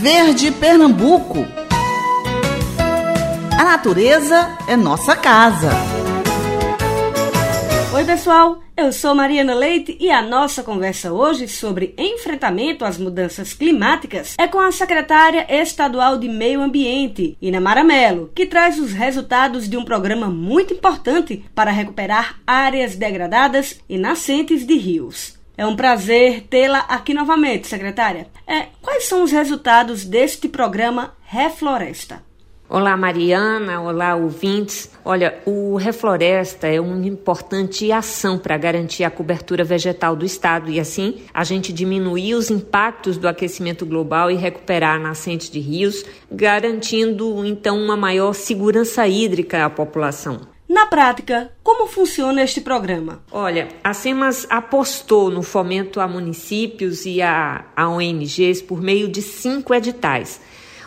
Verde Pernambuco. A natureza é nossa casa. Oi, pessoal. Eu sou Mariana Leite e a nossa conversa hoje sobre enfrentamento às mudanças climáticas é com a secretária estadual de Meio Ambiente, Inamara Melo, que traz os resultados de um programa muito importante para recuperar áreas degradadas e nascentes de rios. É um prazer tê-la aqui novamente, secretária. É, quais são os resultados deste programa Refloresta? Olá, Mariana. Olá, ouvintes. Olha, o Refloresta é uma importante ação para garantir a cobertura vegetal do Estado e, assim, a gente diminuir os impactos do aquecimento global e recuperar nascentes de rios, garantindo, então, uma maior segurança hídrica à população. Na prática, como funciona este programa? Olha, a SEMAS apostou no fomento a municípios e a, a ONGs por meio de cinco editais.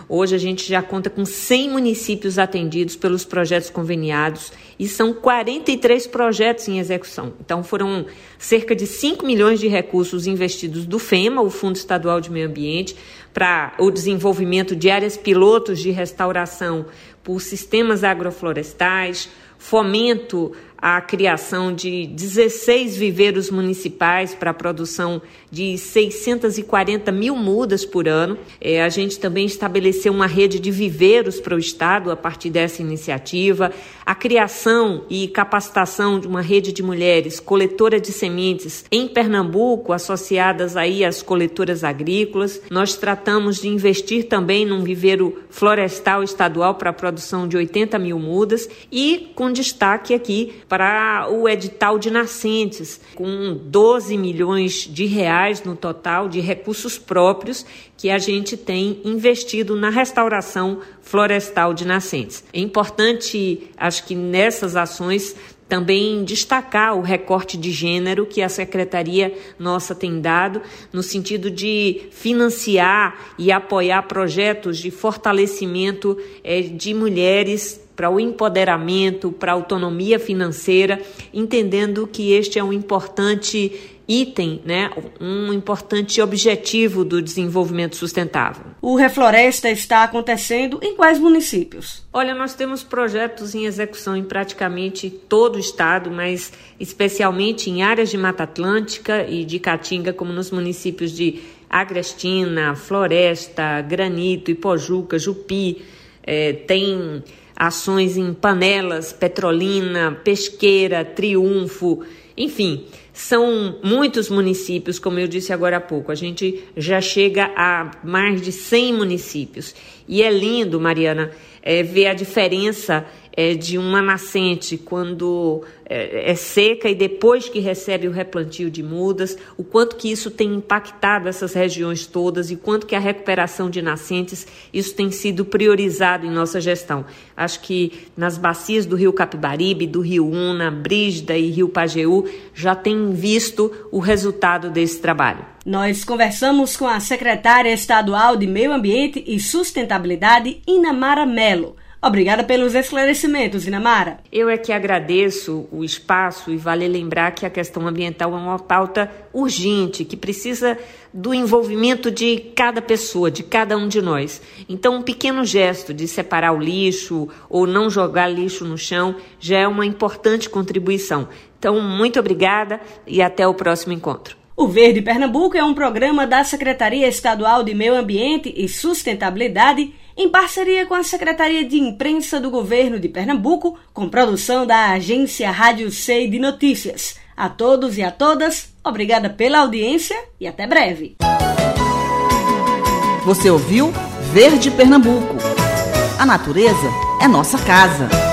Hoje a gente já conta com 100 municípios atendidos pelos projetos conveniados e são 43 projetos em execução. Então foram cerca de 5 milhões de recursos investidos do FEMA, o Fundo Estadual de Meio Ambiente, para o desenvolvimento de áreas pilotos de restauração por sistemas agroflorestais, fomento à criação de 16 viveiros municipais para a produção de 640 mil mudas por ano. É, a gente também estabeleceu uma rede de viveiros para o Estado a partir dessa iniciativa. A criação e capacitação de uma rede de mulheres coletora de sementes em Pernambuco, associadas aí às coletoras agrícolas. Nós tratamos de investir também num viveiro florestal estadual para a produção de 80 mil mudas e com destaque aqui para o edital de nascentes, com 12 milhões de reais no total de recursos próprios que a gente tem investido na restauração florestal de nascentes. É importante, acho que nessas ações também destacar o recorte de gênero que a secretaria nossa tem dado no sentido de financiar e apoiar projetos de fortalecimento é, de mulheres para o empoderamento, para a autonomia financeira, entendendo que este é um importante item, né, um importante objetivo do desenvolvimento sustentável. O Refloresta está acontecendo em quais municípios? Olha, nós temos projetos em execução em praticamente todo o estado, mas especialmente em áreas de Mata Atlântica e de Caatinga, como nos municípios de Agrestina, Floresta, Granito, Ipojuca, Jupi, é, tem ações em Panelas, Petrolina, Pesqueira, Triunfo, enfim, são muitos municípios, como eu disse agora há pouco. A gente já chega a mais de 100 municípios. E é lindo, Mariana, é, ver a diferença é, de uma nascente quando é, é, seca e depois que recebe o replantio de mudas, o quanto que isso tem impactado essas regiões todas e quanto que a recuperação de nascentes, isso tem sido priorizado em nossa gestão. Acho que nas bacias do Rio Capibaribe, do Rio Una, Brígida e Rio Pajeú já tem visto o resultado desse trabalho. Nós conversamos com a secretária estadual de Meio Ambiente e Sustentabilidade, Inamara Melo. Obrigada pelos esclarecimentos, Inamara. Eu é que agradeço o espaço e vale lembrar que a questão ambiental é uma pauta urgente, que precisa do envolvimento de cada pessoa, de cada um de nós. Então, um pequeno gesto de separar o lixo ou não jogar lixo no chão já é uma importante contribuição. Então, muito obrigada e até o próximo encontro. O Verde Pernambuco é um programa da Secretaria Estadual de Meio Ambiente e Sustentabilidade em parceria com a Secretaria de Imprensa do Governo de Pernambuco, com produção da agência Rádio Sei de Notícias. A todos e a todas, obrigada pela audiência e até breve. Você ouviu Verde Pernambuco. A natureza é nossa casa.